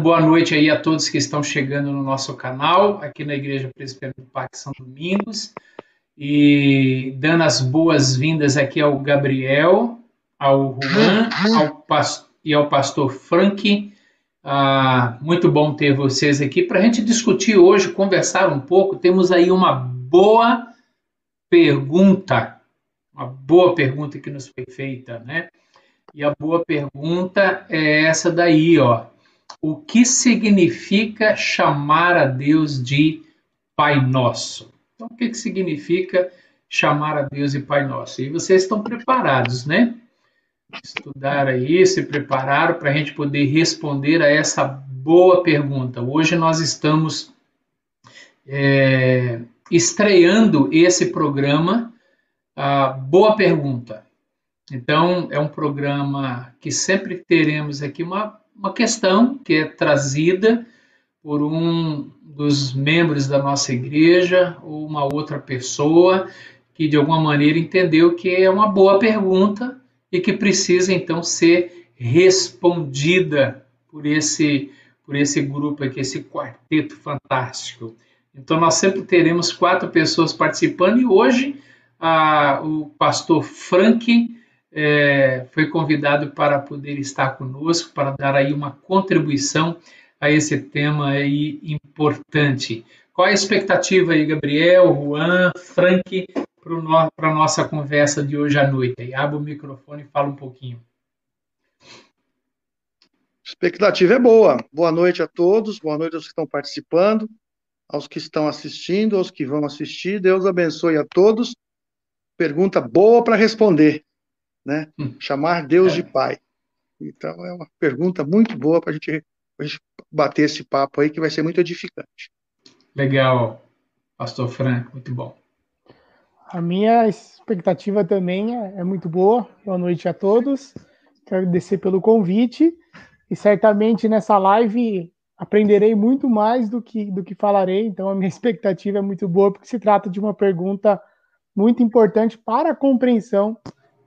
boa noite aí a todos que estão chegando no nosso canal, aqui na Igreja Presbiteriana do Parque São Domingos, e dando as boas-vindas aqui ao Gabriel, ao Juan ao e ao pastor Frank. Ah, muito bom ter vocês aqui para a gente discutir hoje, conversar um pouco. Temos aí uma boa pergunta, uma boa pergunta que nos foi feita, né? E a boa pergunta é essa daí, ó. O que significa chamar a Deus de Pai Nosso? Então, o que, que significa chamar a Deus de Pai Nosso? E vocês estão preparados, né? Estudar aí, se prepararam para a gente poder responder a essa boa pergunta. Hoje nós estamos é, estreando esse programa, a Boa Pergunta. Então, é um programa que sempre teremos aqui uma, uma questão que é trazida por um dos membros da nossa igreja ou uma outra pessoa que de alguma maneira entendeu que é uma boa pergunta e que precisa então ser respondida por esse por esse grupo aqui, esse quarteto fantástico. Então nós sempre teremos quatro pessoas participando e hoje a, o pastor Frank é, foi convidado para poder estar conosco, para dar aí uma contribuição a esse tema aí importante. Qual é a expectativa aí, Gabriel, Juan, Frank, para a nossa conversa de hoje à noite? Aí, abre o microfone e fala um pouquinho. expectativa é boa. Boa noite a todos, boa noite aos que estão participando, aos que estão assistindo, aos que vão assistir. Deus abençoe a todos. Pergunta boa para responder né? Hum. Chamar Deus é. de Pai. Então é uma pergunta muito boa para a gente bater esse papo aí que vai ser muito edificante. Legal, Pastor Franco, muito bom. A minha expectativa também é, é muito boa. Boa noite a todos. Quero agradecer pelo convite e certamente nessa live aprenderei muito mais do que do que falarei. Então a minha expectativa é muito boa porque se trata de uma pergunta muito importante para a compreensão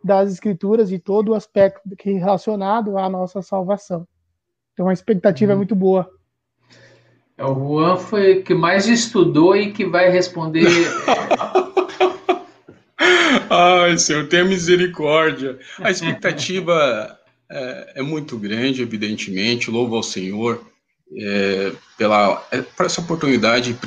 das escrituras e todo o aspecto relacionado à nossa salvação. Então a expectativa é uhum. é muito boa. É, o Juan foi o que mais estudou e que vai responder. Ai, Senhor, tenha misericórdia. A expectativa é, é, muito grande, evidentemente. Louvo ao Senhor é, pela é, por essa oportunidade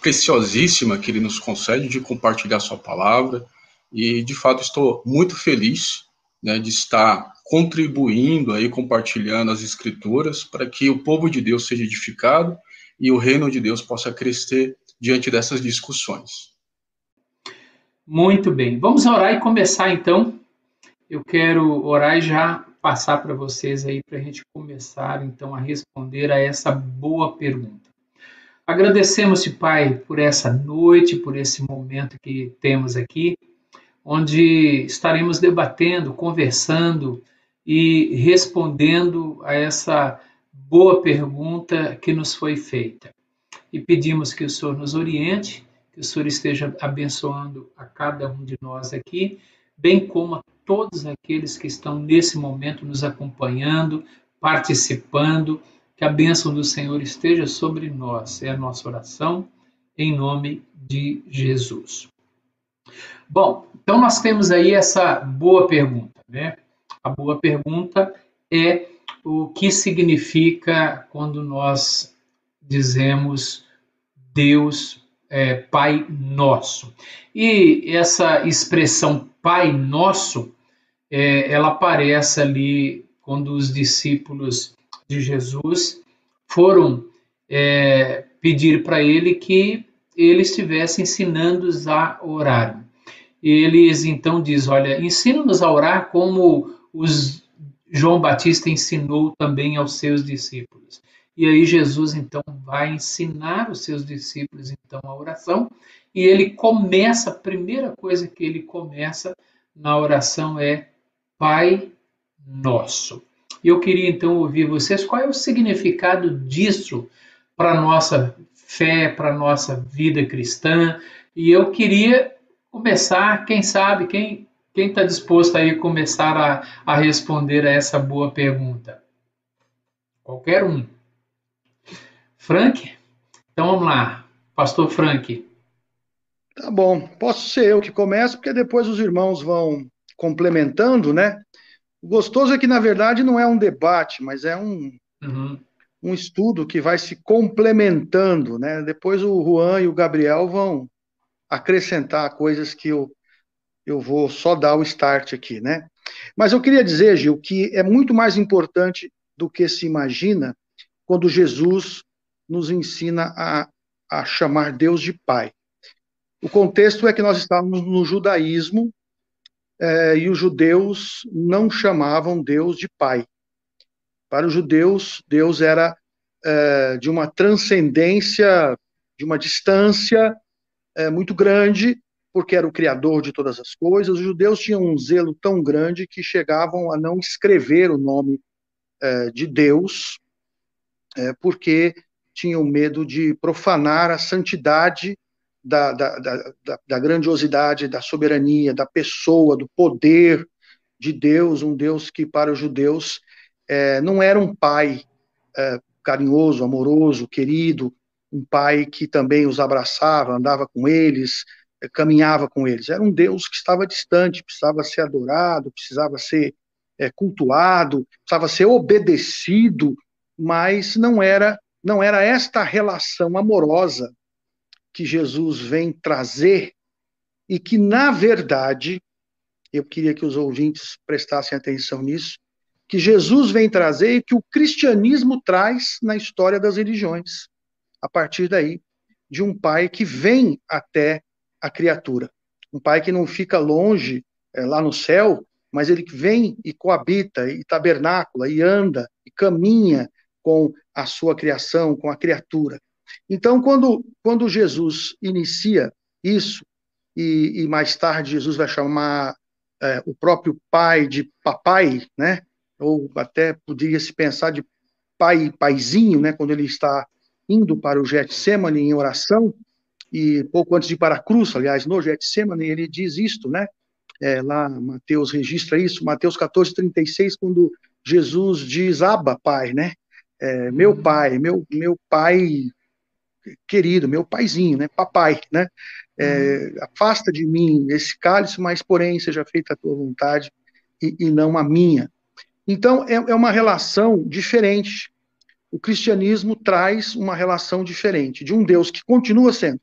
preciosíssima que Ele nos concede de compartilhar Sua palavra e de fato estou muito feliz né, de estar contribuindo aí, compartilhando as escrituras para que o povo de Deus seja edificado e o reino de Deus possa crescer diante dessas discussões. Muito bem, vamos orar e começar então. Eu quero orar e já passar para vocês aí para a gente começar então a responder a essa boa pergunta. Agradecemos-te, Pai, por essa noite, por esse momento que temos aqui onde estaremos debatendo, conversando e respondendo a essa boa pergunta que nos foi feita. E pedimos que o Senhor nos oriente, que o Senhor esteja abençoando a cada um de nós aqui, bem como a todos aqueles que estão nesse momento nos acompanhando, participando. Que a bênção do Senhor esteja sobre nós. É a nossa oração, em nome de Jesus. Bom, então nós temos aí essa boa pergunta, né? A boa pergunta é o que significa quando nós dizemos Deus é, Pai Nosso. E essa expressão Pai Nosso, é, ela aparece ali quando os discípulos de Jesus foram é, pedir para ele que ele estivesse ensinando-os a orar eles então diz, olha, ensina-nos a orar como os João Batista ensinou também aos seus discípulos. E aí Jesus então vai ensinar os seus discípulos então a oração, e ele começa, a primeira coisa que ele começa na oração é Pai Nosso. E eu queria então ouvir vocês qual é o significado disso para nossa fé, para nossa vida cristã. E eu queria começar, quem sabe, quem quem está disposto aí a começar a, a responder a essa boa pergunta? Qualquer um. Frank? Então vamos lá, Pastor Frank. Tá bom, posso ser eu que começo, porque depois os irmãos vão complementando, né? O gostoso é que, na verdade, não é um debate, mas é um, uhum. um estudo que vai se complementando, né? Depois o Juan e o Gabriel vão acrescentar coisas que eu, eu vou só dar o start aqui, né? Mas eu queria dizer, Gil, que é muito mais importante do que se imagina quando Jesus nos ensina a, a chamar Deus de Pai. O contexto é que nós estávamos no judaísmo é, e os judeus não chamavam Deus de Pai. Para os judeus, Deus era é, de uma transcendência, de uma distância é, muito grande, porque era o Criador de todas as coisas. Os judeus tinham um zelo tão grande que chegavam a não escrever o nome é, de Deus, é, porque tinham medo de profanar a santidade da, da, da, da, grandiosidade, da soberania, da pessoa, do poder de Deus, um Deus que para os judeus é, não era um pai é, carinhoso, amoroso, querido, um pai que também os abraçava, andava com eles, é, caminhava com eles. Era um Deus que estava distante, precisava ser adorado, precisava ser é, cultuado, precisava ser obedecido, mas não era não era esta relação amorosa que Jesus vem trazer e que, na verdade, eu queria que os ouvintes prestassem atenção nisso, que Jesus vem trazer e que o cristianismo traz na história das religiões, a partir daí, de um pai que vem até a criatura. Um pai que não fica longe, é, lá no céu, mas ele vem e coabita, e tabernácula, e anda, e caminha com a sua criação, com a criatura. Então, quando, quando Jesus inicia isso, e, e mais tarde Jesus vai chamar é, o próprio pai de papai, né? Ou até poderia se pensar de pai paizinho, né? Quando ele está indo para o Getsemane em oração, e pouco antes de ir para a cruz, aliás, no Getsemane, ele diz isto, né? É, lá Mateus registra isso, Mateus 14, 36, quando Jesus diz, Abba, pai, né? É, meu pai, meu, meu pai querido, meu paizinho, né, papai, né, é, uhum. afasta de mim esse cálice, mas porém seja feita a tua vontade e, e não a minha. Então é, é uma relação diferente. O cristianismo traz uma relação diferente de um Deus que continua sendo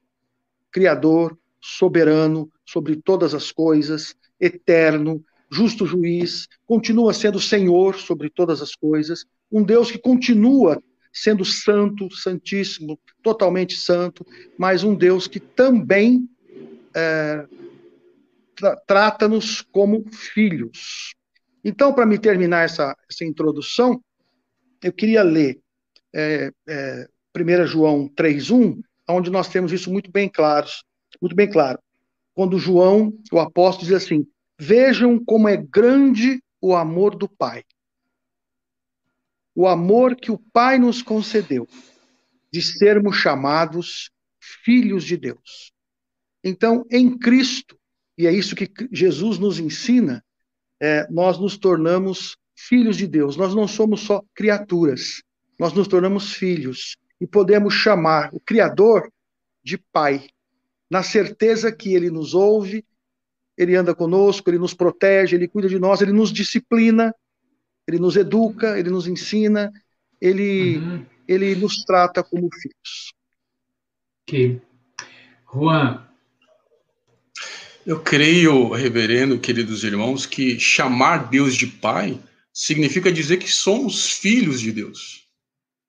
criador, soberano sobre todas as coisas, eterno, justo juiz, continua sendo Senhor sobre todas as coisas, um Deus que continua sendo santo, santíssimo, totalmente santo, mas um Deus que também é, tra trata-nos como filhos. Então, para me terminar essa, essa introdução, eu queria ler é, é, 1 João 3,1, onde nós temos isso muito bem claro, muito bem claro. Quando João, o apóstolo, diz assim: Vejam como é grande o amor do Pai o amor que o Pai nos concedeu de sermos chamados filhos de Deus. Então, em Cristo, e é isso que Jesus nos ensina, é, nós nos tornamos filhos de Deus. Nós não somos só criaturas, nós nos tornamos filhos e podemos chamar o Criador de Pai, na certeza que Ele nos ouve, Ele anda conosco, Ele nos protege, Ele cuida de nós, Ele nos disciplina, ele nos educa, ele nos ensina, ele, uhum. ele nos trata como filhos. Ok. Juan. Eu creio, reverendo, queridos irmãos, que chamar Deus de Pai significa dizer que somos filhos de Deus.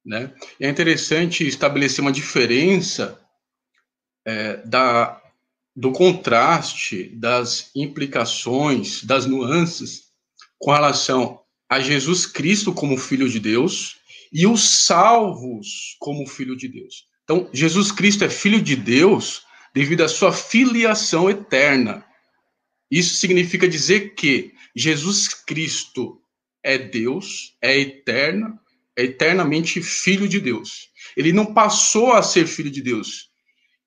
Né? É interessante estabelecer uma diferença é, da, do contraste, das implicações, das nuances com relação a Jesus Cristo como Filho de Deus e os salvos como Filho de Deus. Então, Jesus Cristo é Filho de Deus devido à sua filiação eterna. Isso significa dizer que Jesus Cristo é Deus, é eterno, é eternamente Filho de Deus. Ele não passou a ser Filho de Deus.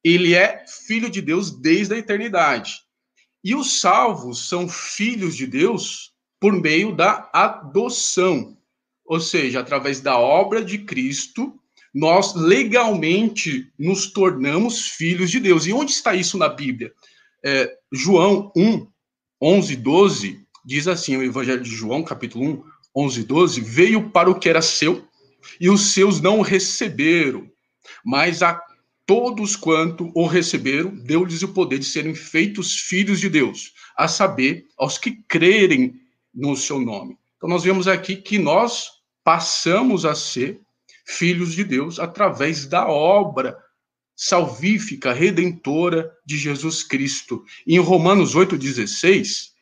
Ele é Filho de Deus desde a eternidade. E os salvos são filhos de Deus por meio da adoção, ou seja, através da obra de Cristo, nós legalmente nos tornamos filhos de Deus. E onde está isso na Bíblia? É, João 1, 11, 12, diz assim, o Evangelho de João, capítulo 1, 11, 12, veio para o que era seu, e os seus não o receberam, mas a todos quanto o receberam, deu-lhes o poder de serem feitos filhos de Deus, a saber, aos que crerem no seu nome. Então nós vemos aqui que nós passamos a ser filhos de Deus através da obra salvífica, redentora de Jesus Cristo. em Romanos 8,16, eh,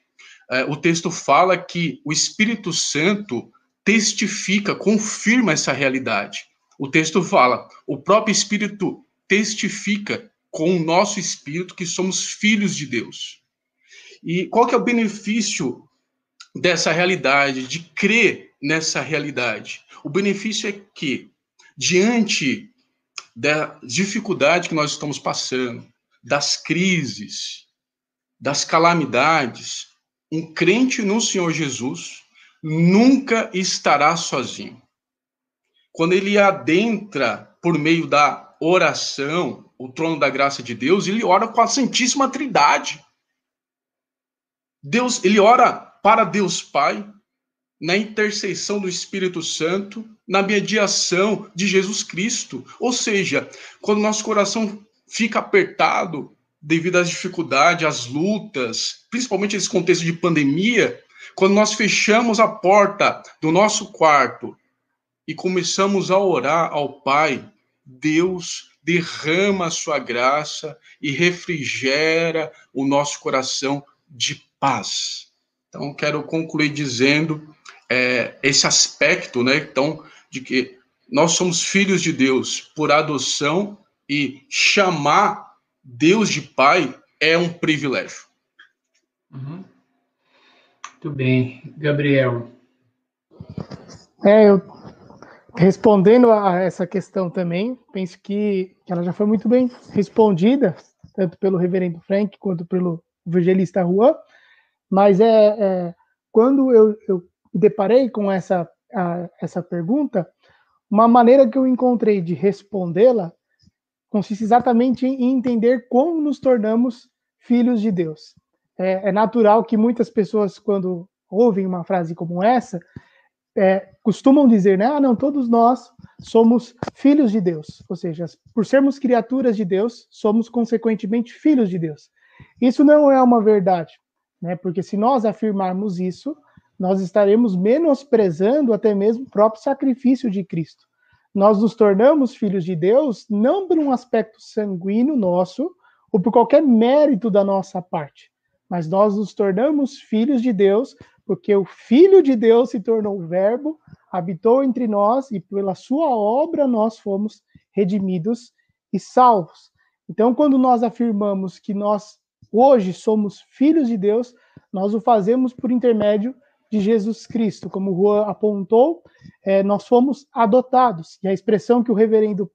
o texto fala que o Espírito Santo testifica, confirma essa realidade. O texto fala, o próprio Espírito testifica com o nosso espírito que somos filhos de Deus. E qual que é o benefício dessa realidade, de crer nessa realidade? O benefício é que diante da dificuldade que nós estamos passando, das crises, das calamidades, um crente no Senhor Jesus nunca estará sozinho. Quando ele adentra por meio da oração, o trono da graça de Deus, ele ora com a Santíssima Trindade. Deus, ele ora para Deus Pai, na intercessão do Espírito Santo, na mediação de Jesus Cristo. Ou seja, quando nosso coração fica apertado devido às dificuldades, às lutas, principalmente nesse contexto de pandemia, quando nós fechamos a porta do nosso quarto e começamos a orar ao Pai, Deus derrama a sua graça e refrigera o nosso coração de paz. Então, quero concluir dizendo é, esse aspecto, né, então, de que nós somos filhos de Deus por adoção e chamar Deus de Pai é um privilégio. Uhum. Muito bem, Gabriel. É, eu respondendo a essa questão também, penso que ela já foi muito bem respondida, tanto pelo reverendo Frank quanto pelo evangelista Juan, mas é, é quando eu, eu me deparei com essa, a, essa pergunta, uma maneira que eu encontrei de respondê-la consiste exatamente em entender como nos tornamos filhos de Deus. É, é, natural que muitas pessoas, quando ouvem uma frase como essa, é, costumam dizer, né? Ah, não, todos nós somos filhos de Deus. Ou seja, por sermos criaturas de Deus, somos consequentemente filhos de Deus. Isso não é uma verdade, né? Porque se nós afirmarmos isso, nós estaremos menosprezando até mesmo o próprio sacrifício de Cristo. Nós nos tornamos filhos de Deus não por um aspecto sanguíneo nosso ou por qualquer mérito da nossa parte, mas nós nos tornamos filhos de Deus porque o Filho de Deus se tornou Verbo, habitou entre nós e pela sua obra nós fomos redimidos e salvos. Então, quando nós afirmamos que nós hoje somos filhos de Deus, nós o fazemos por intermédio de Jesus Cristo. Como o Juan apontou, é, nós fomos adotados. E a expressão que o reverendo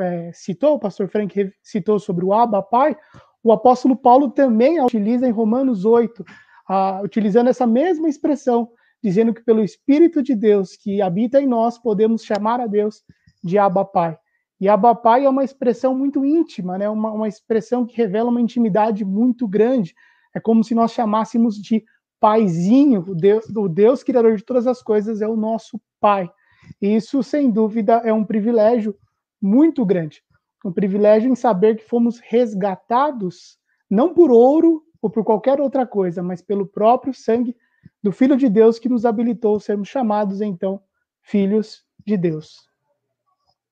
é, citou, o pastor Frank citou sobre o Abba Pai, o apóstolo Paulo também a utiliza em Romanos 8, a, utilizando essa mesma expressão, dizendo que pelo Espírito de Deus que habita em nós, podemos chamar a Deus de Abba Pai. E Abba Pai é uma expressão muito íntima, né? uma, uma expressão que revela uma intimidade muito grande. É como se nós chamássemos de paizinho, o Deus, o Deus criador de todas as coisas é o nosso pai. E isso, sem dúvida, é um privilégio muito grande. Um privilégio em saber que fomos resgatados não por ouro ou por qualquer outra coisa, mas pelo próprio sangue do Filho de Deus que nos habilitou a sermos chamados, então, filhos de Deus.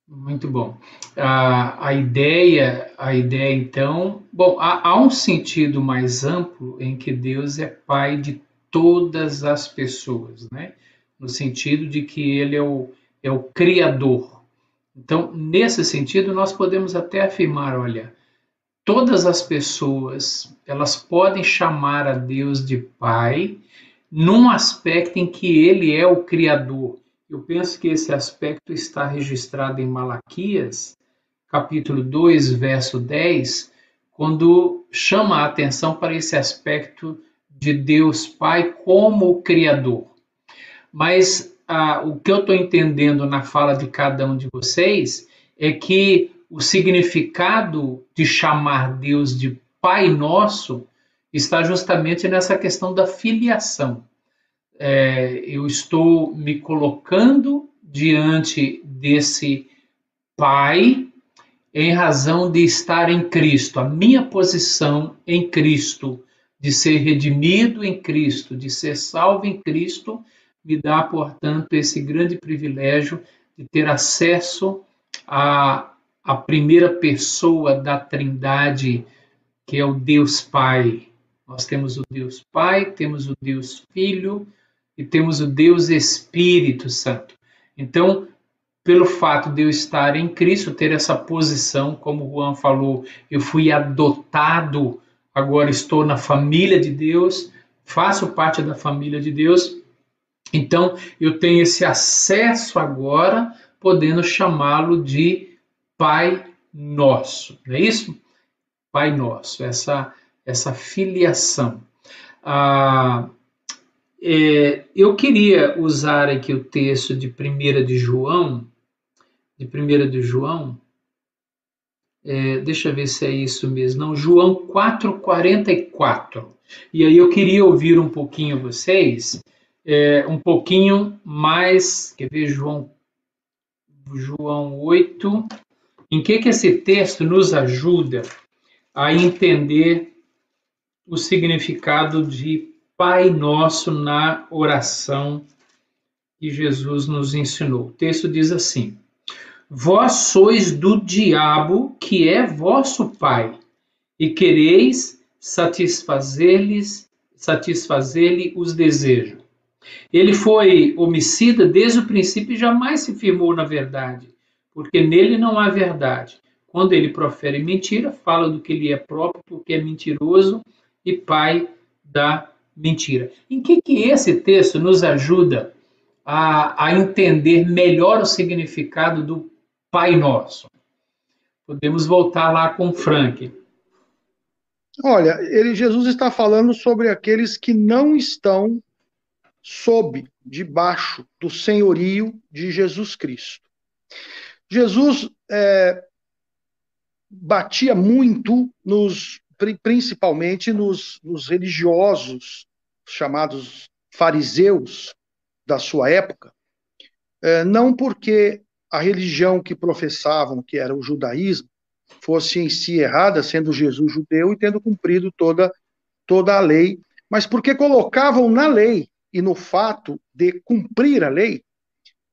Muito bom. A, a ideia, a ideia então, bom, há, há, um sentido mais amplo em que Deus é pai de todas as pessoas, né? No sentido de que ele é o, é o criador. Então, nesse sentido, nós podemos até afirmar, olha, todas as pessoas, elas podem chamar a Deus de pai num aspecto em que ele é o criador eu penso que esse aspecto está registrado em Malaquias, capítulo 2, verso 10, quando chama a atenção para esse aspecto de Deus Pai como Criador. Mas ah, o que eu estou entendendo na fala de cada um de vocês é que o significado de chamar Deus de Pai Nosso está justamente nessa questão da filiação. É, eu estou me colocando diante desse Pai em razão de estar em Cristo, a minha posição em Cristo, de ser redimido em Cristo, de ser salvo em Cristo, me dá, portanto, esse grande privilégio de ter acesso à, à primeira pessoa da Trindade, que é o Deus Pai. Nós temos o Deus Pai, temos o Deus Filho e temos o Deus Espírito Santo. Então, pelo fato de eu estar em Cristo, ter essa posição, como o Juan falou, eu fui adotado, agora estou na família de Deus, faço parte da família de Deus, então eu tenho esse acesso agora, podendo chamá-lo de Pai Nosso, não é isso? Pai Nosso, essa, essa filiação. Ah, é, eu queria usar aqui o texto de 1 de João, de 1 de João, é, deixa eu ver se é isso mesmo, não, João 4,44. E aí eu queria ouvir um pouquinho vocês, é, um pouquinho mais, quer ver, João, João 8, em que, que esse texto nos ajuda a entender o significado de Pai Nosso na oração que Jesus nos ensinou. O texto diz assim: Vós sois do diabo, que é vosso pai, e quereis satisfazer-lhes satisfazer-lhe os desejos. Ele foi homicida desde o princípio e jamais se firmou na verdade, porque nele não há verdade. Quando ele profere mentira, fala do que lhe é próprio, porque é mentiroso e pai da mentira. Em que, que esse texto nos ajuda a, a entender melhor o significado do Pai Nosso. Podemos voltar lá com Frank. Olha, ele, Jesus está falando sobre aqueles que não estão sob, debaixo do senhorio de Jesus Cristo. Jesus é, batia muito nos, principalmente nos, nos religiosos chamados fariseus da sua época, é, não porque a religião que professavam, que era o judaísmo, fosse em si errada, sendo Jesus judeu e tendo cumprido toda, toda a lei, mas porque colocavam na lei e no fato de cumprir a lei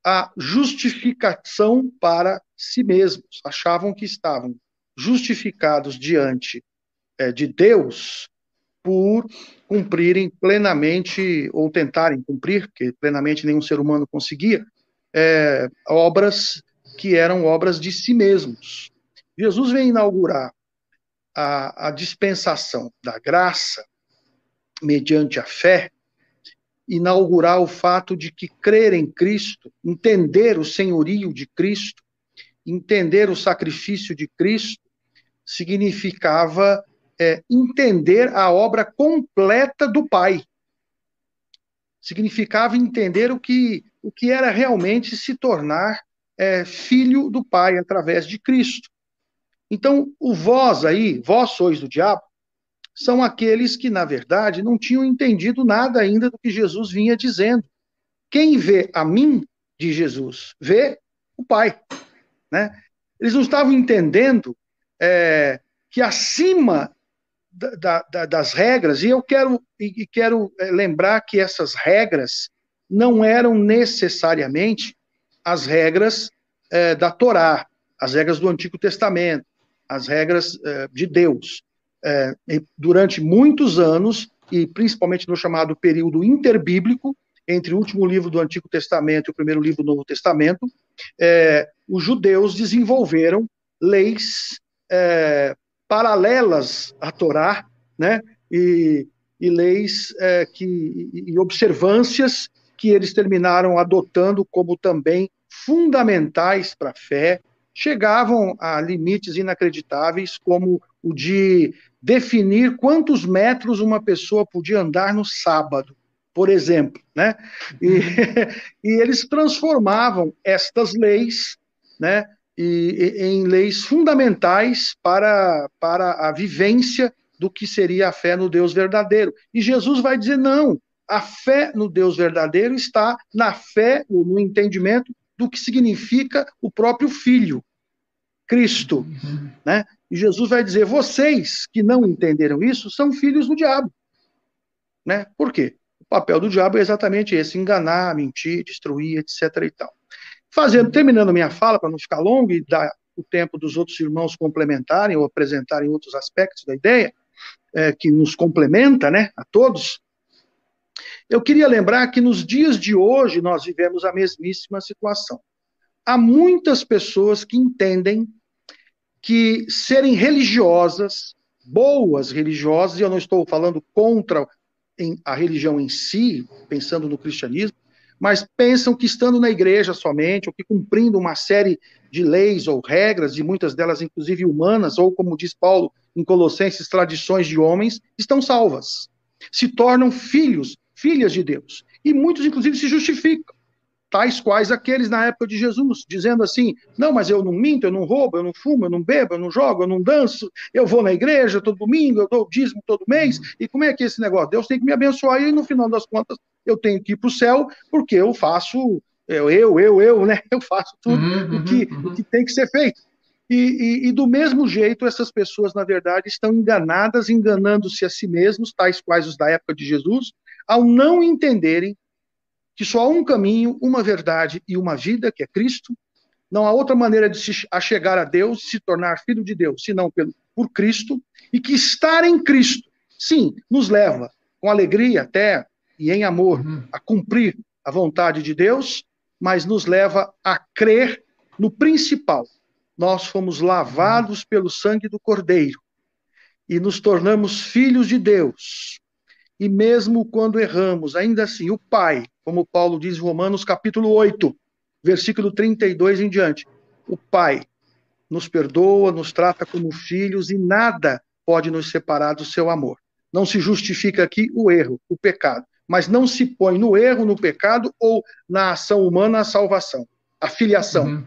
a justificação para si mesmos. Achavam que estavam justificados diante de Deus por cumprirem plenamente, ou tentarem cumprir, porque plenamente nenhum ser humano conseguia, é, obras que eram obras de si mesmos. Jesus vem inaugurar a, a dispensação da graça mediante a fé, inaugurar o fato de que crer em Cristo, entender o senhorio de Cristo, entender o sacrifício de Cristo, significava é, entender a obra completa do Pai. Significava entender o que o que era realmente se tornar é, filho do Pai através de Cristo. Então, o vós aí, vós sois do diabo, são aqueles que, na verdade, não tinham entendido nada ainda do que Jesus vinha dizendo. Quem vê a mim, de Jesus, vê o Pai. Né? Eles não estavam entendendo é, que acima da, da, das regras, e eu quero, e quero é, lembrar que essas regras não eram necessariamente as regras é, da Torá, as regras do Antigo Testamento, as regras é, de Deus. É, durante muitos anos, e principalmente no chamado período interbíblico, entre o último livro do Antigo Testamento e o primeiro livro do Novo Testamento, é, os judeus desenvolveram leis é, paralelas à Torá, né? E, e leis é, que e observâncias que eles terminaram adotando como também fundamentais para a fé, chegavam a limites inacreditáveis, como o de definir quantos metros uma pessoa podia andar no sábado, por exemplo. Né? E, e eles transformavam estas leis, né? E, em leis fundamentais para, para a vivência do que seria a fé no Deus verdadeiro. E Jesus vai dizer: não, a fé no Deus verdadeiro está na fé, no entendimento do que significa o próprio Filho, Cristo. Uhum. Né? E Jesus vai dizer: vocês que não entenderam isso são filhos do diabo. Né? Por quê? O papel do diabo é exatamente esse: enganar, mentir, destruir, etc. e tal. Fazendo, terminando minha fala, para não ficar longo e dar o tempo dos outros irmãos complementarem ou apresentarem outros aspectos da ideia, é, que nos complementa, né, a todos, eu queria lembrar que nos dias de hoje nós vivemos a mesmíssima situação. Há muitas pessoas que entendem que serem religiosas, boas religiosas, e eu não estou falando contra a religião em si, pensando no cristianismo, mas pensam que estando na igreja somente, ou que cumprindo uma série de leis ou regras, e muitas delas inclusive humanas, ou como diz Paulo em Colossenses, tradições de homens, estão salvas. Se tornam filhos, filhas de Deus. E muitos, inclusive, se justificam tais quais aqueles na época de Jesus, dizendo assim: não, mas eu não minto, eu não roubo, eu não fumo, eu não bebo, eu não jogo, eu não danço, eu vou na igreja todo domingo, eu dou dízimo todo mês. E como é que é esse negócio? Deus tem que me abençoar e no final das contas eu tenho que ir para o céu porque eu faço, eu, eu, eu, eu, né? Eu faço tudo uhum, o, que, uhum. o que tem que ser feito. E, e, e, do mesmo jeito, essas pessoas, na verdade, estão enganadas, enganando-se a si mesmos, tais quais os da época de Jesus, ao não entenderem que só há um caminho, uma verdade e uma vida, que é Cristo. Não há outra maneira de se achegar a Deus, se tornar filho de Deus, senão pelo, por Cristo, e que estar em Cristo, sim, nos leva com alegria até e em amor uhum. a cumprir a vontade de Deus, mas nos leva a crer no principal. Nós fomos lavados pelo sangue do Cordeiro e nos tornamos filhos de Deus. E mesmo quando erramos, ainda assim, o Pai como Paulo diz em Romanos capítulo 8, versículo 32 em diante. O Pai nos perdoa, nos trata como filhos e nada pode nos separar do seu amor. Não se justifica aqui o erro, o pecado, mas não se põe no erro, no pecado ou na ação humana a salvação. A filiação uhum.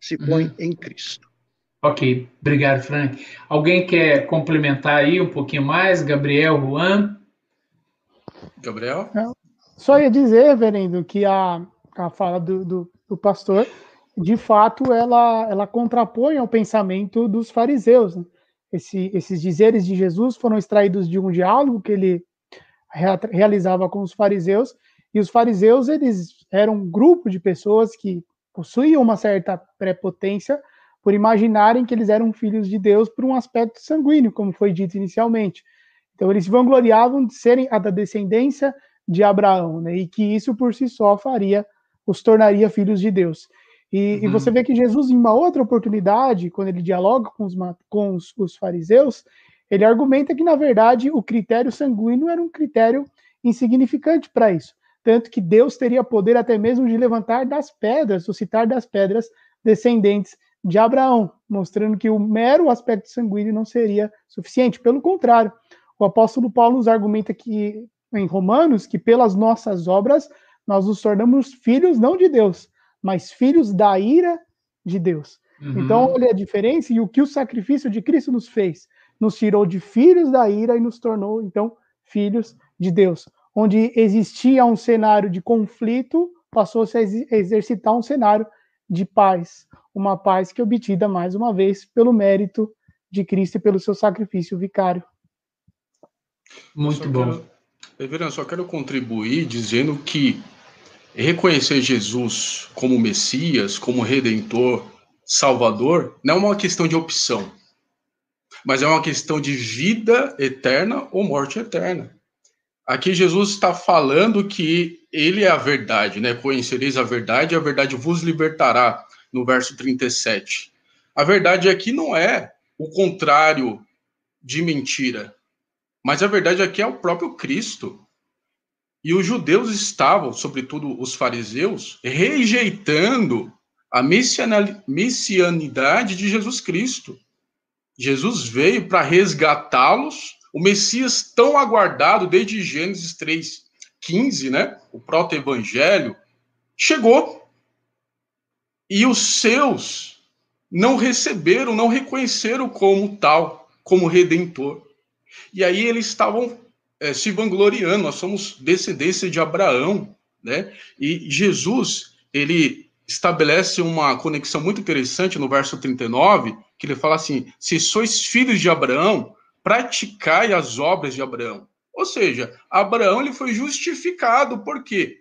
se põe uhum. em Cristo. Ok, obrigado, Frank. Alguém quer complementar aí um pouquinho mais? Gabriel, Juan? Gabriel? Só ia dizer, reverendo, que a, a fala do, do, do, pastor, de fato, ela, ela contrapõe ao pensamento dos fariseus. Né? Esse, esses dizeres de Jesus foram extraídos de um diálogo que ele realizava com os fariseus, e os fariseus, eles eram um grupo de pessoas que possuíam uma certa prepotência por imaginarem que eles eram filhos de Deus por um aspecto sanguíneo, como foi dito inicialmente. Então, eles se vangloriavam de serem a da descendência de Abraão, né? E que isso por si só faria, os tornaria filhos de Deus. E, uhum. e você vê que Jesus, em uma outra oportunidade, quando ele dialoga com os, com os, os fariseus, ele argumenta que, na verdade, o critério sanguíneo era um critério insignificante para isso. Tanto que Deus teria poder até mesmo de levantar das pedras, suscitar das pedras descendentes de Abraão, mostrando que o mero aspecto sanguíneo não seria suficiente. Pelo contrário, o apóstolo Paulo nos argumenta que em Romanos que pelas nossas obras nós nos tornamos filhos não de Deus, mas filhos da ira de Deus. Uhum. Então, olha a diferença e o que o sacrifício de Cristo nos fez. Nos tirou de filhos da ira e nos tornou, então, filhos de Deus. Onde existia um cenário de conflito, passou-se a exercitar um cenário de paz. Uma paz que é obtida, mais uma vez, pelo mérito de Cristo e pelo seu sacrifício vicário. Muito bom. Reverendo, só quero contribuir dizendo que reconhecer Jesus como Messias, como Redentor, Salvador, não é uma questão de opção, mas é uma questão de vida eterna ou morte eterna. Aqui Jesus está falando que ele é a verdade, né? Conhecereis a verdade e a verdade vos libertará, no verso 37. A verdade aqui não é o contrário de mentira. Mas a verdade aqui é o próprio Cristo. E os judeus estavam, sobretudo os fariseus, rejeitando a messianidade de Jesus Cristo. Jesus veio para resgatá-los, o Messias tão aguardado desde Gênesis 3:15, né? O proto-evangelho chegou. E os seus não receberam, não reconheceram como tal, como redentor. E aí eles estavam é, se vangloriando, nós somos descendência de Abraão, né? E Jesus, ele estabelece uma conexão muito interessante no verso 39, que ele fala assim: se sois filhos de Abraão, praticai as obras de Abraão. Ou seja, Abraão ele foi justificado, por quê?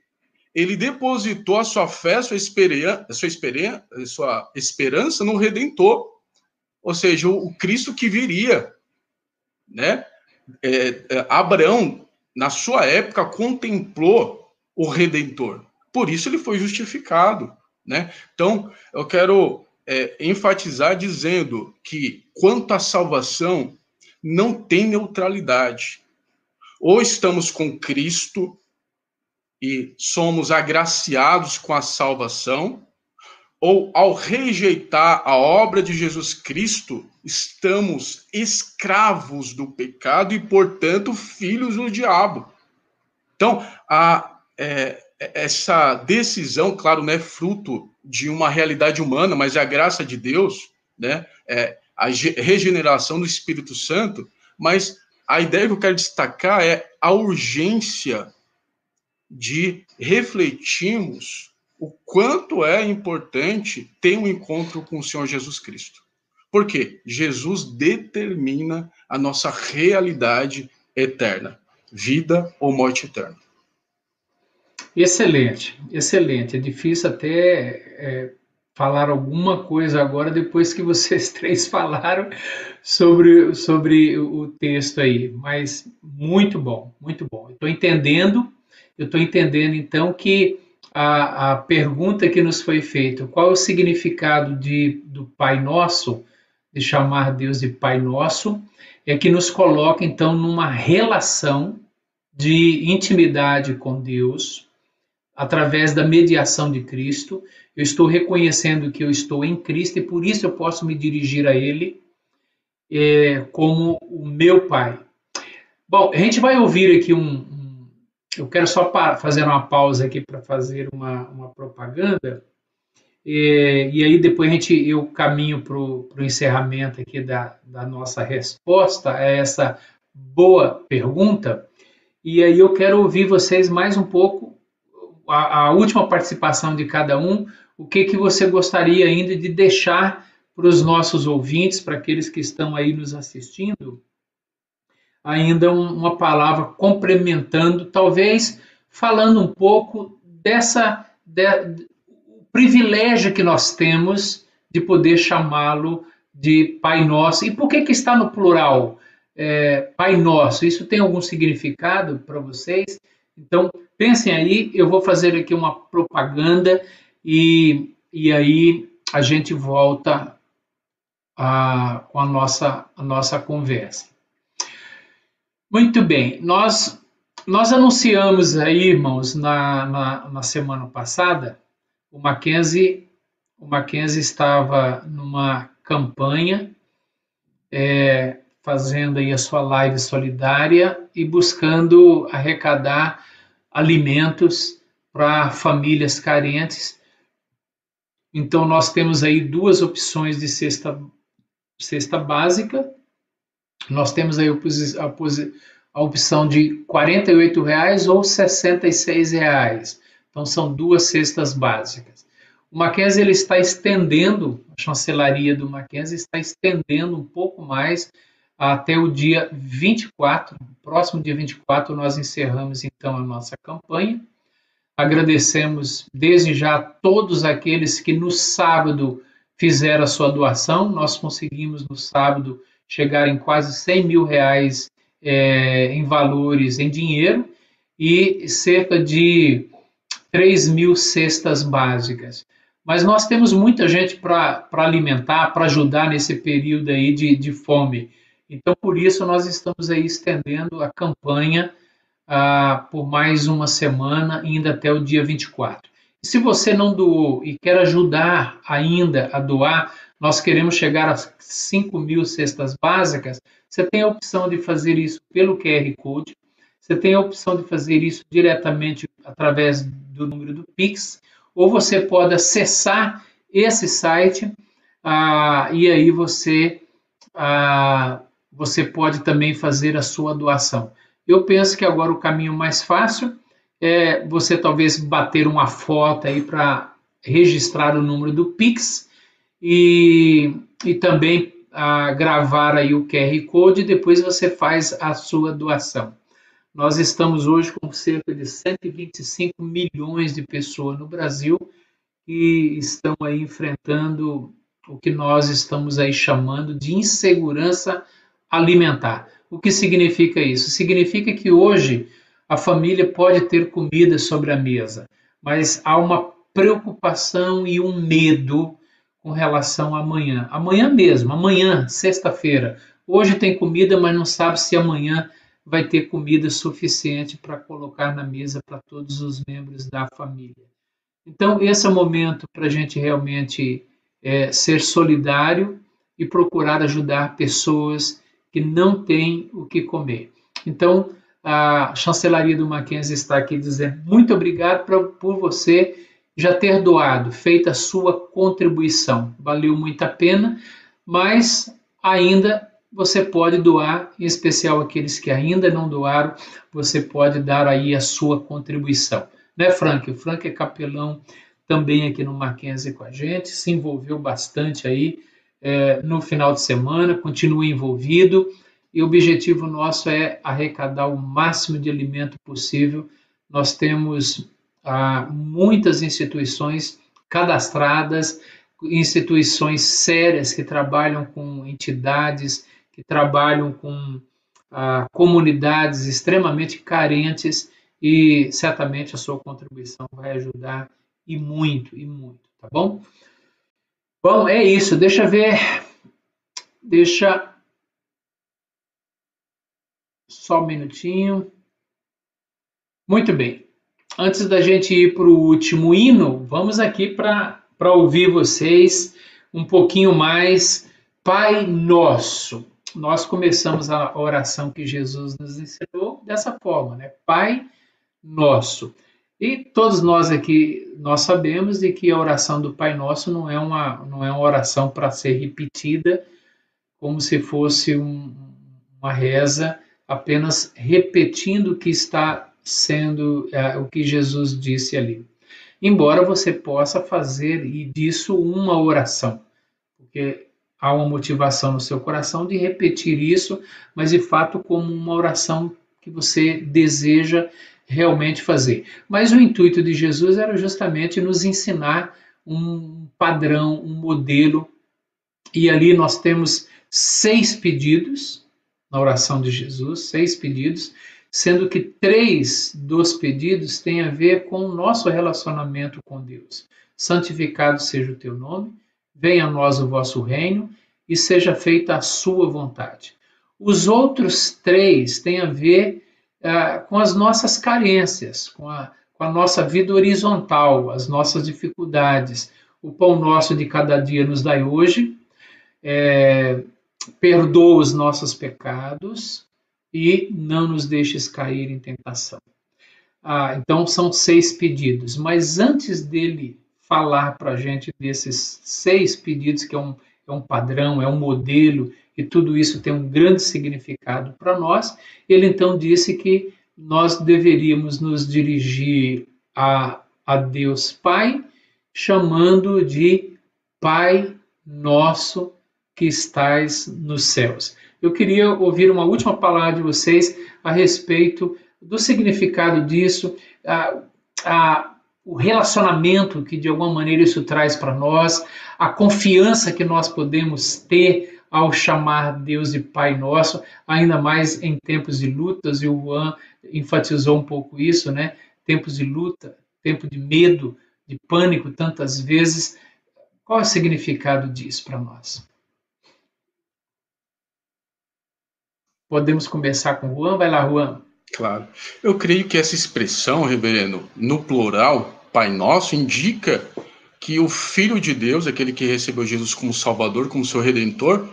Ele depositou a sua fé, a sua, esperança, sua, esperança, sua esperança no Redentor. Ou seja, o, Cristo que viria. Né? É, é, Abraão, na sua época, contemplou o Redentor. Por isso ele foi justificado. Né? Então, eu quero é, enfatizar dizendo que, quanto à salvação, não tem neutralidade. Ou estamos com Cristo e somos agraciados com a salvação, ou ao rejeitar a obra de Jesus Cristo, estamos escravos do pecado e, portanto, filhos do diabo. Então, a, é, essa decisão, claro, não é fruto de uma realidade humana, mas é a graça de Deus, né? É a regeneração do Espírito Santo, mas a ideia que eu quero destacar é a urgência de refletirmos o quanto é importante ter um encontro com o Senhor Jesus Cristo. Porque Jesus determina a nossa realidade eterna, vida ou morte eterna. Excelente, excelente. É difícil até é, falar alguma coisa agora depois que vocês três falaram sobre, sobre o texto aí, mas muito bom, muito bom. Estou entendendo, eu estou entendendo então que a, a pergunta que nos foi feita, qual o significado de, do Pai Nosso, de chamar Deus de Pai Nosso, é que nos coloca então numa relação de intimidade com Deus, através da mediação de Cristo. Eu estou reconhecendo que eu estou em Cristo e por isso eu posso me dirigir a Ele é, como o meu Pai. Bom, a gente vai ouvir aqui um. um eu quero só fazer uma pausa aqui para fazer uma, uma propaganda. É, e aí depois a gente, eu caminho para o encerramento aqui da, da nossa resposta a essa boa pergunta. E aí eu quero ouvir vocês mais um pouco a, a, última participação de cada um, o que, que você gostaria ainda de deixar para os nossos ouvintes, para aqueles que estão aí nos assistindo, ainda um, uma palavra complementando, talvez falando um pouco dessa de, privilégio que nós temos de poder chamá-lo de Pai Nosso. E por que, que está no plural? É, Pai Nosso, isso tem algum significado para vocês? Então, pensem aí, eu vou fazer aqui uma propaganda e, e aí a gente volta a, com a nossa, a nossa conversa. Muito bem, nós, nós anunciamos aí, irmãos, na, na, na semana passada, o Mackenzie, o Mackenzie estava numa campanha é, fazendo aí a sua live solidária e buscando arrecadar alimentos para famílias carentes. Então nós temos aí duas opções de cesta, cesta básica. Nós temos aí a, a opção de R$ 48,00 ou R$ 66,00. Então são duas cestas básicas. O Mackenzie ele está estendendo, a chancelaria do Mackenzie está estendendo um pouco mais até o dia 24, próximo dia 24, nós encerramos então a nossa campanha. Agradecemos desde já a todos aqueles que no sábado fizeram a sua doação. Nós conseguimos no sábado chegar em quase 100 mil reais é, em valores em dinheiro e cerca de 3 mil cestas básicas. Mas nós temos muita gente para alimentar, para ajudar nesse período aí de, de fome. Então, por isso, nós estamos aí estendendo a campanha ah, por mais uma semana, ainda até o dia 24. E se você não doou e quer ajudar ainda a doar, nós queremos chegar a 5 mil cestas básicas. Você tem a opção de fazer isso pelo QR Code, você tem a opção de fazer isso diretamente através do número do Pix, ou você pode acessar esse site ah, e aí você, ah, você pode também fazer a sua doação. Eu penso que agora o caminho mais fácil é você talvez bater uma foto aí para registrar o número do Pix e, e também ah, gravar aí o QR Code e depois você faz a sua doação. Nós estamos hoje com cerca de 125 milhões de pessoas no Brasil que estão aí enfrentando o que nós estamos aí chamando de insegurança alimentar. O que significa isso? Significa que hoje a família pode ter comida sobre a mesa, mas há uma preocupação e um medo com relação a amanhã. Amanhã mesmo, amanhã, sexta-feira. Hoje tem comida, mas não sabe se amanhã vai ter comida suficiente para colocar na mesa para todos os membros da família. Então, esse é o momento para a gente realmente é, ser solidário e procurar ajudar pessoas que não têm o que comer. Então, a chancelaria do Mackenzie está aqui dizendo muito obrigado pra, por você já ter doado, feita a sua contribuição. Valeu muito a pena, mas ainda você pode doar, em especial aqueles que ainda não doaram, você pode dar aí a sua contribuição. Né, Frank? O Frank é capelão também aqui no Mackenzie com a gente, se envolveu bastante aí é, no final de semana, continua envolvido e o objetivo nosso é arrecadar o máximo de alimento possível. Nós temos ah, muitas instituições cadastradas, instituições sérias que trabalham com entidades, que trabalham com ah, comunidades extremamente carentes e certamente a sua contribuição vai ajudar e muito, e muito, tá bom? Bom, é isso. Deixa ver. Deixa. Só um minutinho. Muito bem. Antes da gente ir para o último hino, vamos aqui para ouvir vocês um pouquinho mais. Pai Nosso. Nós começamos a oração que Jesus nos ensinou dessa forma, né? Pai Nosso. E todos nós aqui, nós sabemos de que a oração do Pai Nosso não é uma, não é uma oração para ser repetida como se fosse um, uma reza apenas repetindo o que está sendo, é, o que Jesus disse ali. Embora você possa fazer disso uma oração, porque há uma motivação no seu coração de repetir isso, mas de fato como uma oração que você deseja realmente fazer. Mas o intuito de Jesus era justamente nos ensinar um padrão, um modelo, e ali nós temos seis pedidos na oração de Jesus, seis pedidos, sendo que três dos pedidos têm a ver com o nosso relacionamento com Deus. Santificado seja o teu nome, venha a nós o vosso reino e seja feita a sua vontade. Os outros três têm a ver é, com as nossas carências, com a, com a nossa vida horizontal, as nossas dificuldades. O pão nosso de cada dia nos dai hoje, é, perdoa os nossos pecados e não nos deixes cair em tentação. Ah, então, são seis pedidos, mas antes dele falar para a gente desses seis pedidos, que é um, é um padrão, é um modelo e tudo isso tem um grande significado para nós, ele então disse que nós deveríamos nos dirigir a, a Deus Pai, chamando de Pai nosso que estais nos céus. Eu queria ouvir uma última palavra de vocês a respeito do significado disso, a, a, o relacionamento que de alguma maneira isso traz para nós, a confiança que nós podemos ter ao chamar Deus de Pai Nosso, ainda mais em tempos de lutas, e o Juan enfatizou um pouco isso, né? Tempos de luta, tempo de medo, de pânico, tantas vezes. Qual é o significado disso para nós? Podemos começar com o Juan? Vai lá, Juan. Claro. Eu creio que essa expressão, reverendo, no plural, Pai Nosso, indica que o Filho de Deus, aquele que recebeu Jesus como Salvador, como seu Redentor,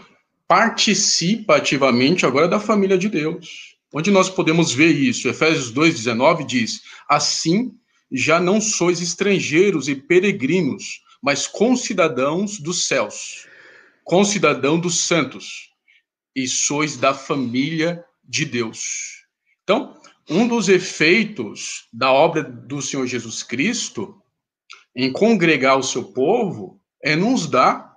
participa ativamente agora da família de Deus. Onde nós podemos ver isso? Efésios 2,19 diz: Assim já não sois estrangeiros e peregrinos, mas concidadãos dos céus. concidadão dos santos e sois da família de Deus. Então, um dos efeitos da obra do Senhor Jesus Cristo em congregar o seu povo é nos dar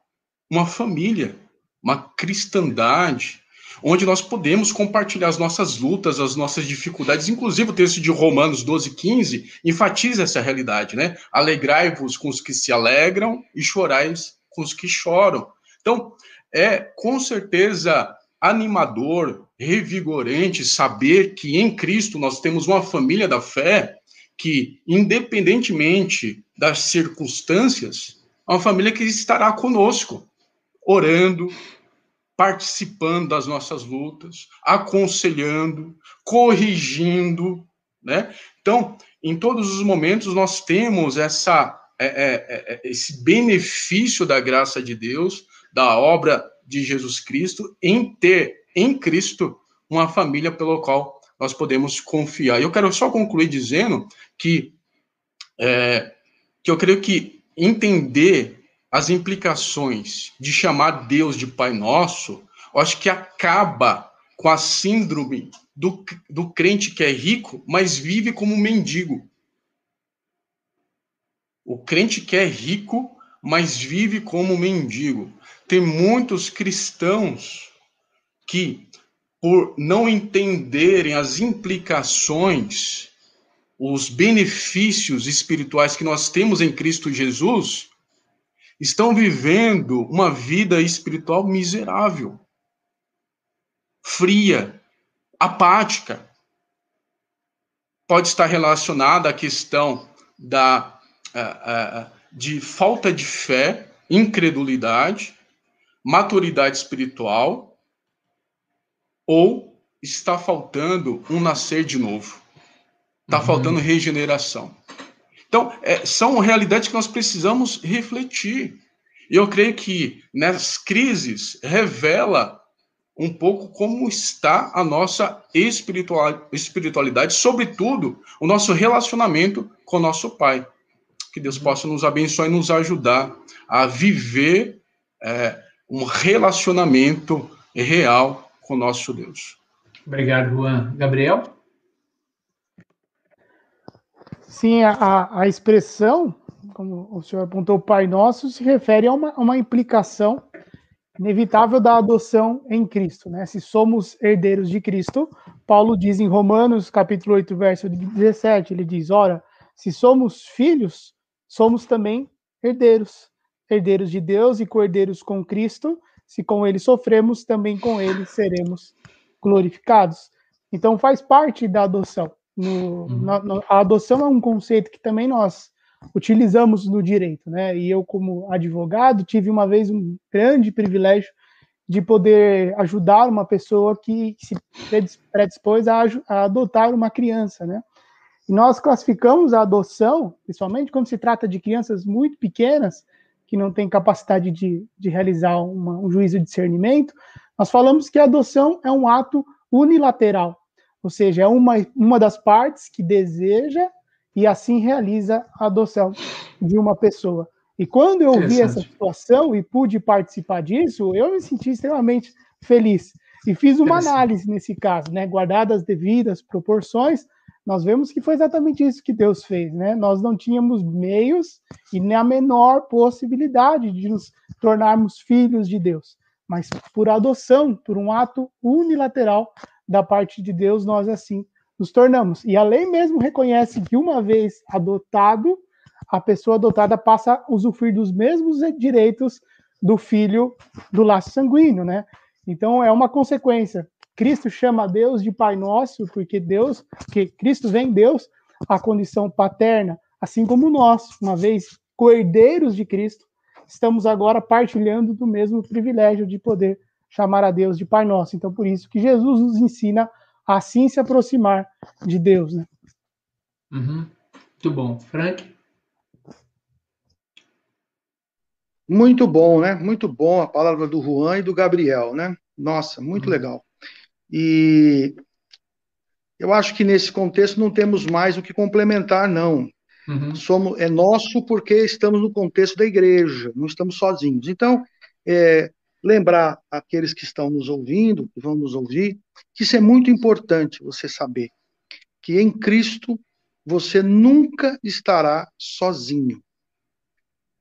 uma família, uma cristandade, onde nós podemos compartilhar as nossas lutas, as nossas dificuldades. Inclusive, o texto de Romanos 12, 15 enfatiza essa realidade, né? Alegrai-vos com os que se alegram e chorais com os que choram. Então, é com certeza animador, revigorante saber que em Cristo nós temos uma família da fé que, independentemente das circunstâncias, é uma família que estará conosco, orando, participando das nossas lutas, aconselhando, corrigindo, né? Então, em todos os momentos nós temos essa é, é, é, esse benefício da graça de Deus, da obra de Jesus Cristo, em ter em Cristo uma família pelo qual nós podemos confiar. Eu quero só concluir dizendo que é, que eu creio que entender as implicações de chamar Deus de Pai Nosso, eu acho que acaba com a síndrome do, do crente que é rico, mas vive como mendigo. O crente que é rico, mas vive como mendigo. Tem muitos cristãos que, por não entenderem as implicações, os benefícios espirituais que nós temos em Cristo Jesus, estão vivendo uma vida espiritual miserável, fria, apática. Pode estar relacionada à questão da, uh, uh, de falta de fé, incredulidade, maturidade espiritual, ou está faltando um nascer de novo. Está uhum. faltando regeneração. Então, é, são realidades que nós precisamos refletir. E eu creio que nas crises revela um pouco como está a nossa espiritualidade, sobretudo o nosso relacionamento com o nosso Pai. Que Deus possa nos abençoar e nos ajudar a viver é, um relacionamento real com o nosso Deus. Obrigado, Juan. Gabriel? Sim, a, a expressão, como o senhor apontou, Pai Nosso, se refere a uma, uma implicação inevitável da adoção em Cristo. Né? Se somos herdeiros de Cristo, Paulo diz em Romanos, capítulo 8, verso 17, ele diz, ora, se somos filhos, somos também herdeiros, herdeiros de Deus e co-herdeiros com Cristo, se com ele sofremos, também com ele seremos glorificados. Então faz parte da adoção. No, uhum. na, na, a adoção é um conceito que também nós utilizamos no direito, né? E eu, como advogado, tive uma vez um grande privilégio de poder ajudar uma pessoa que se predispôs a, a adotar uma criança, né? E nós classificamos a adoção, principalmente quando se trata de crianças muito pequenas, que não têm capacidade de, de realizar uma, um juízo de discernimento, nós falamos que a adoção é um ato unilateral, ou seja, é uma, uma das partes que deseja e assim realiza a adoção de uma pessoa. E quando eu vi essa situação e pude participar disso, eu me senti extremamente feliz. E fiz uma análise nesse caso, né? Guardadas as devidas proporções, nós vemos que foi exatamente isso que Deus fez, né? Nós não tínhamos meios e nem a menor possibilidade de nos tornarmos filhos de Deus, mas por adoção, por um ato unilateral, da parte de Deus, nós assim nos tornamos. E a lei mesmo reconhece que uma vez adotado, a pessoa adotada passa a usufruir dos mesmos direitos do filho do laço sanguíneo, né? Então é uma consequência. Cristo chama Deus de Pai Nosso, porque Deus, que Cristo vem Deus a condição paterna, assim como nós, uma vez coerdeiros de Cristo, estamos agora partilhando do mesmo privilégio de poder chamar a Deus de Pai Nosso. Então, por isso que Jesus nos ensina a assim se aproximar de Deus, né? Uhum. Muito bom. Frank? Muito bom, né? Muito bom a palavra do Juan e do Gabriel, né? Nossa, muito uhum. legal. E eu acho que nesse contexto não temos mais o que complementar, não. Uhum. Somos, é nosso porque estamos no contexto da igreja, não estamos sozinhos. Então, é, lembrar aqueles que estão nos ouvindo, que vão nos ouvir, que isso é muito importante você saber, que em Cristo você nunca estará sozinho.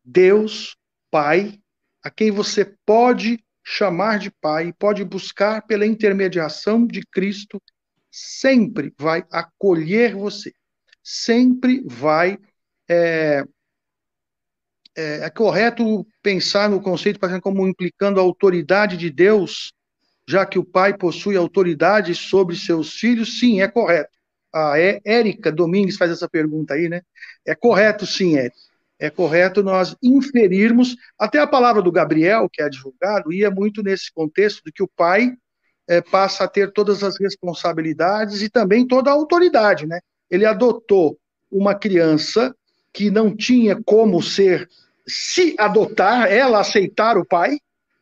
Deus, Pai, a quem você pode chamar de Pai, pode buscar pela intermediação de Cristo, sempre vai acolher você, sempre vai. É, é, é correto pensar no conceito como implicando a autoridade de Deus, já que o Pai possui autoridade sobre seus filhos? Sim, é correto. A Érica Domingues faz essa pergunta aí, né? É correto, sim, Érica é correto nós inferirmos, até a palavra do Gabriel, que é advogado, ia muito nesse contexto de que o pai é, passa a ter todas as responsabilidades e também toda a autoridade, né? Ele adotou uma criança que não tinha como ser, se adotar, ela aceitar o pai,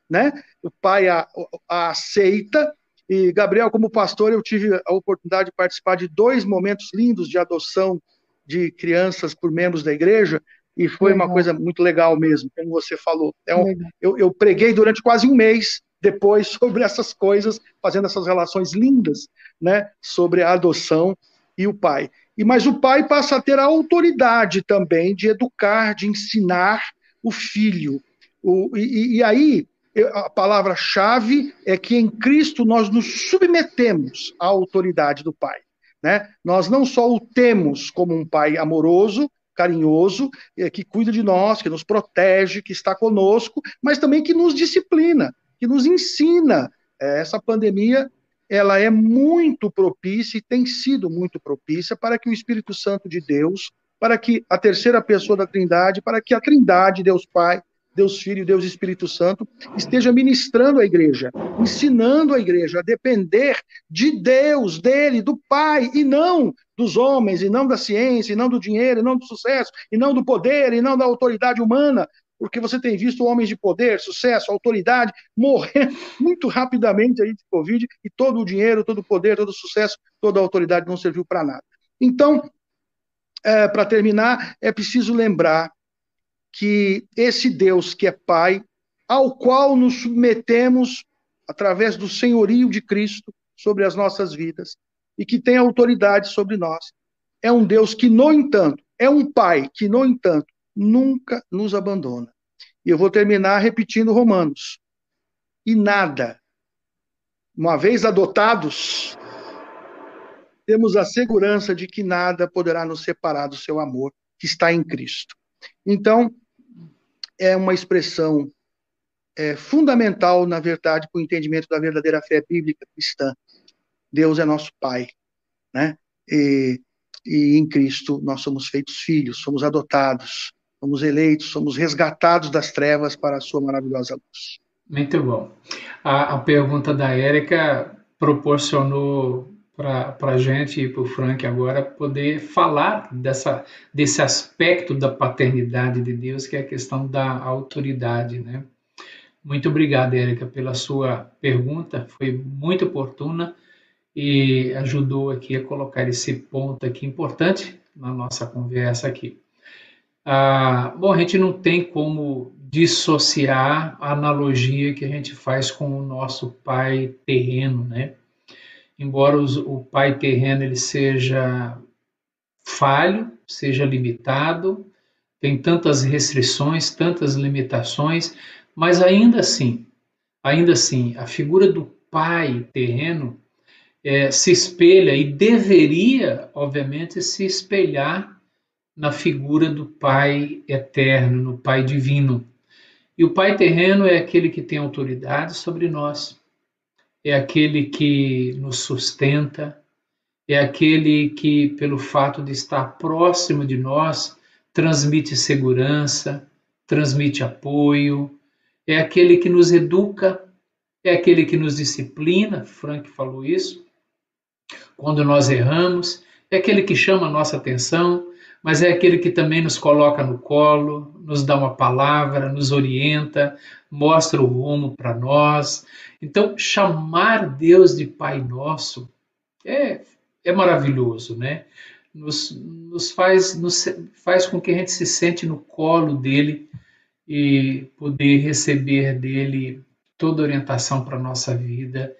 né? O pai a, a aceita, e Gabriel, como pastor, eu tive a oportunidade de participar de dois momentos lindos de adoção de crianças por membros da igreja, e foi legal. uma coisa muito legal mesmo, como você falou. Um, eu, eu preguei durante quase um mês depois sobre essas coisas, fazendo essas relações lindas, né, sobre a adoção e o pai. E mas o pai passa a ter a autoridade também de educar, de ensinar o filho. O, e, e aí a palavra-chave é que em Cristo nós nos submetemos à autoridade do pai. Né? Nós não só o temos como um pai amoroso, carinhoso, eh, que cuida de nós, que nos protege, que está conosco, mas também que nos disciplina, que nos ensina. Eh, essa pandemia ela é muito propícia e tem sido muito propícia para que o Espírito Santo de Deus, para que a terceira pessoa da Trindade, para que a Trindade, Deus Pai, Deus Filho, Deus Espírito Santo, esteja ministrando a igreja, ensinando a igreja a depender de Deus, dele, do Pai, e não dos homens, e não da ciência, e não do dinheiro, e não do sucesso, e não do poder, e não da autoridade humana, porque você tem visto homens de poder, sucesso, autoridade morrer muito rapidamente aí de Covid, e todo o dinheiro, todo o poder, todo o sucesso, toda a autoridade não serviu para nada. Então, é, para terminar, é preciso lembrar que esse Deus que é Pai, ao qual nos submetemos através do senhorio de Cristo sobre as nossas vidas e que tem autoridade sobre nós, é um Deus que, no entanto, é um Pai que, no entanto, nunca nos abandona. E eu vou terminar repetindo Romanos. E nada, uma vez adotados, temos a segurança de que nada poderá nos separar do seu amor que está em Cristo. Então, é uma expressão é, fundamental, na verdade, para o entendimento da verdadeira fé bíblica cristã. Deus é nosso Pai, né? E, e em Cristo nós somos feitos filhos, somos adotados, somos eleitos, somos resgatados das trevas para a sua maravilhosa luz. Muito bom. A, a pergunta da Érica proporcionou para a gente e para o Frank agora poder falar dessa, desse aspecto da paternidade de Deus, que é a questão da autoridade, né? Muito obrigado, Érica, pela sua pergunta, foi muito oportuna e ajudou aqui a colocar esse ponto aqui importante na nossa conversa aqui. Ah, bom, a gente não tem como dissociar a analogia que a gente faz com o nosso pai terreno, né? embora os, o pai terreno ele seja falho, seja limitado, tem tantas restrições, tantas limitações, mas ainda assim, ainda assim, a figura do pai terreno é, se espelha e deveria, obviamente, se espelhar na figura do Pai eterno, no Pai divino. E o Pai terreno é aquele que tem autoridade sobre nós, é aquele que nos sustenta, é aquele que, pelo fato de estar próximo de nós, transmite segurança, transmite apoio, é aquele que nos educa, é aquele que nos disciplina, Frank falou isso, quando nós erramos, é aquele que chama a nossa atenção, mas é aquele que também nos coloca no colo, nos dá uma palavra, nos orienta, mostra o rumo para nós. Então, chamar Deus de Pai Nosso é, é maravilhoso, né? Nos, nos, faz, nos faz com que a gente se sente no colo dele e poder receber dele toda orientação para a nossa vida,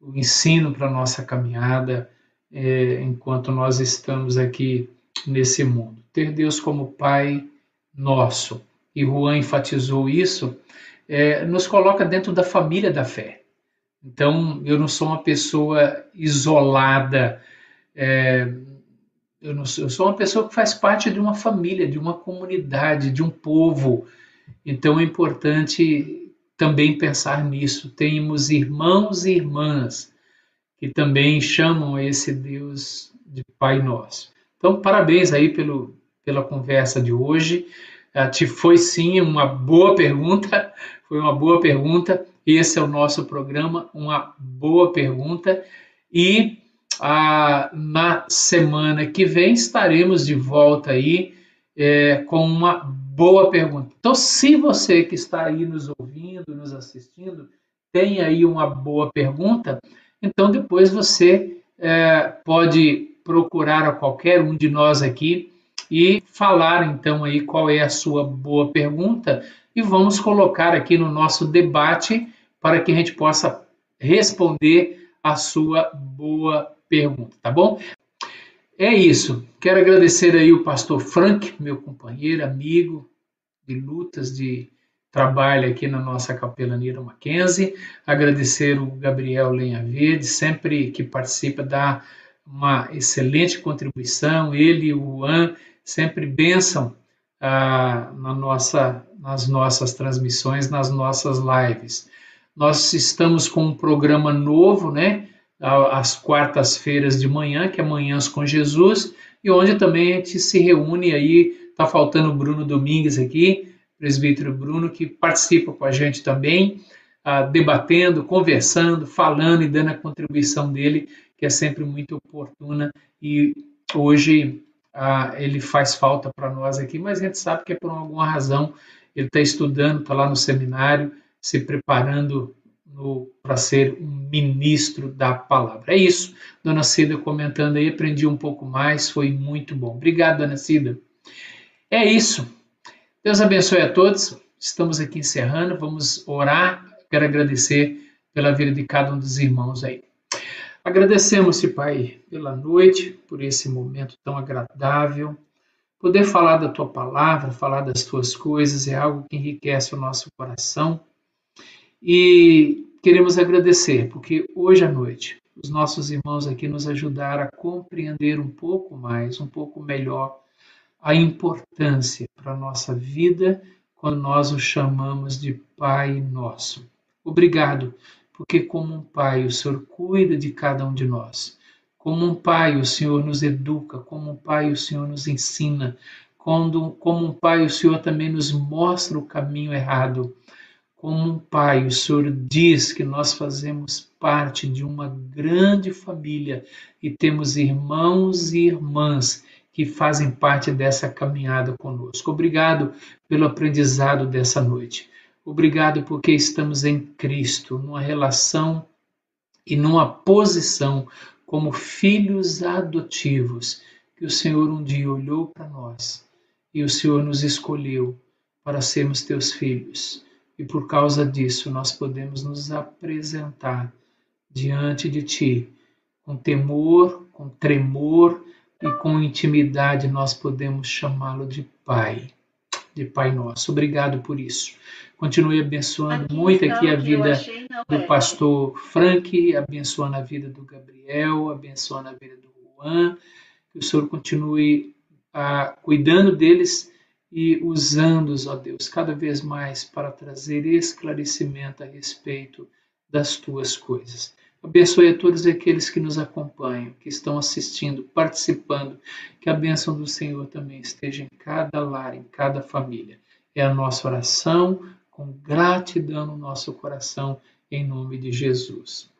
o ensino para a nossa caminhada, é, enquanto nós estamos aqui nesse mundo. Ter Deus como Pai nosso, e Juan enfatizou isso, é, nos coloca dentro da família da fé. Então, eu não sou uma pessoa isolada, é, eu, não sou, eu sou uma pessoa que faz parte de uma família, de uma comunidade, de um povo. Então, é importante também pensar nisso. Temos irmãos e irmãs que também chamam esse Deus de Pai Nosso. Então, parabéns aí pelo, pela conversa de hoje. Te foi sim uma boa pergunta, foi uma boa pergunta. Esse é o nosso programa, uma boa pergunta. E ah, na semana que vem estaremos de volta aí é, com uma boa pergunta. Então, se você que está aí nos ouvindo, nos assistindo, tem aí uma boa pergunta, então depois você é, pode procurar a qualquer um de nós aqui e falar então aí qual é a sua boa pergunta e vamos colocar aqui no nosso debate para que a gente possa responder a sua boa pergunta, tá bom? É isso. Quero agradecer aí o pastor Frank, meu companheiro, amigo de lutas, de trabalho aqui na nossa capelania Mackenzie. Agradecer o Gabriel Lenha Verde, sempre que participa, dá uma excelente contribuição. Ele e o Juan sempre bênção ah, na nossa, nas nossas transmissões, nas nossas lives. Nós estamos com um programa novo, né? Às quartas-feiras de manhã, que é Manhãs com Jesus, e onde também a gente se reúne aí. Tá faltando o Bruno Domingues aqui, presbítero Bruno, que participa com a gente também, ah, debatendo, conversando, falando e dando a contribuição dele, que é sempre muito oportuna. E hoje ah, ele faz falta para nós aqui, mas a gente sabe que é por alguma razão ele está estudando, está lá no seminário, se preparando para ser um ministro da palavra. É isso, dona Cida comentando aí, aprendi um pouco mais, foi muito bom. Obrigado, dona Cida. É isso. Deus abençoe a todos. Estamos aqui encerrando, vamos orar. Quero agradecer pela vida de cada um dos irmãos aí. Agradecemos-te, Pai, pela noite, por esse momento tão agradável. Poder falar da tua palavra, falar das tuas coisas é algo que enriquece o nosso coração. E queremos agradecer, porque hoje à noite os nossos irmãos aqui nos ajudaram a compreender um pouco mais, um pouco melhor, a importância para a nossa vida quando nós o chamamos de Pai Nosso. Obrigado porque, como um pai, o Senhor cuida de cada um de nós. Como um pai, o Senhor nos educa, como um pai, o Senhor nos ensina, quando, como um pai, o Senhor também nos mostra o caminho errado. Como um pai, o Senhor diz que nós fazemos parte de uma grande família e temos irmãos e irmãs que fazem parte dessa caminhada conosco. Obrigado pelo aprendizado dessa noite. Obrigado porque estamos em Cristo, numa relação e numa posição como filhos adotivos, que o Senhor um dia olhou para nós e o Senhor nos escolheu para sermos teus filhos. E por causa disso nós podemos nos apresentar diante de ti com temor, com tremor e com intimidade nós podemos chamá-lo de Pai, de Pai nosso. Obrigado por isso. Continue abençoando aqui muito aqui a vida achei, do é. pastor Frank, abençoando a vida do Gabriel, abençoando a vida do Juan. Que o Senhor continue ah, cuidando deles e usando-os, ó Deus, cada vez mais para trazer esclarecimento a respeito das tuas coisas. Abençoe a todos aqueles que nos acompanham, que estão assistindo, participando. Que a bênção do Senhor também esteja em cada lar, em cada família. É a nossa oração, com gratidão no nosso coração, em nome de Jesus.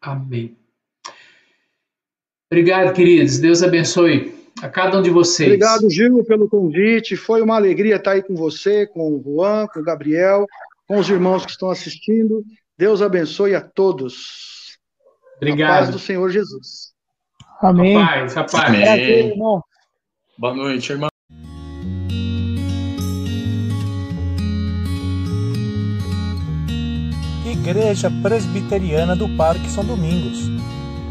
Amém. Obrigado, queridos. Deus abençoe a cada um de vocês. Obrigado, Gil, pelo convite. Foi uma alegria estar aí com você, com o Juan, com o Gabriel, com os irmãos que estão assistindo. Deus abençoe a todos. Obrigado. A paz do Senhor Jesus. Amém. A paz, a paz. Amém. Boa noite, irmão. Igreja Presbiteriana do Parque São Domingos,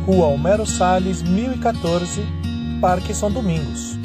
Rua Homero Salles, 1014, Parque São Domingos.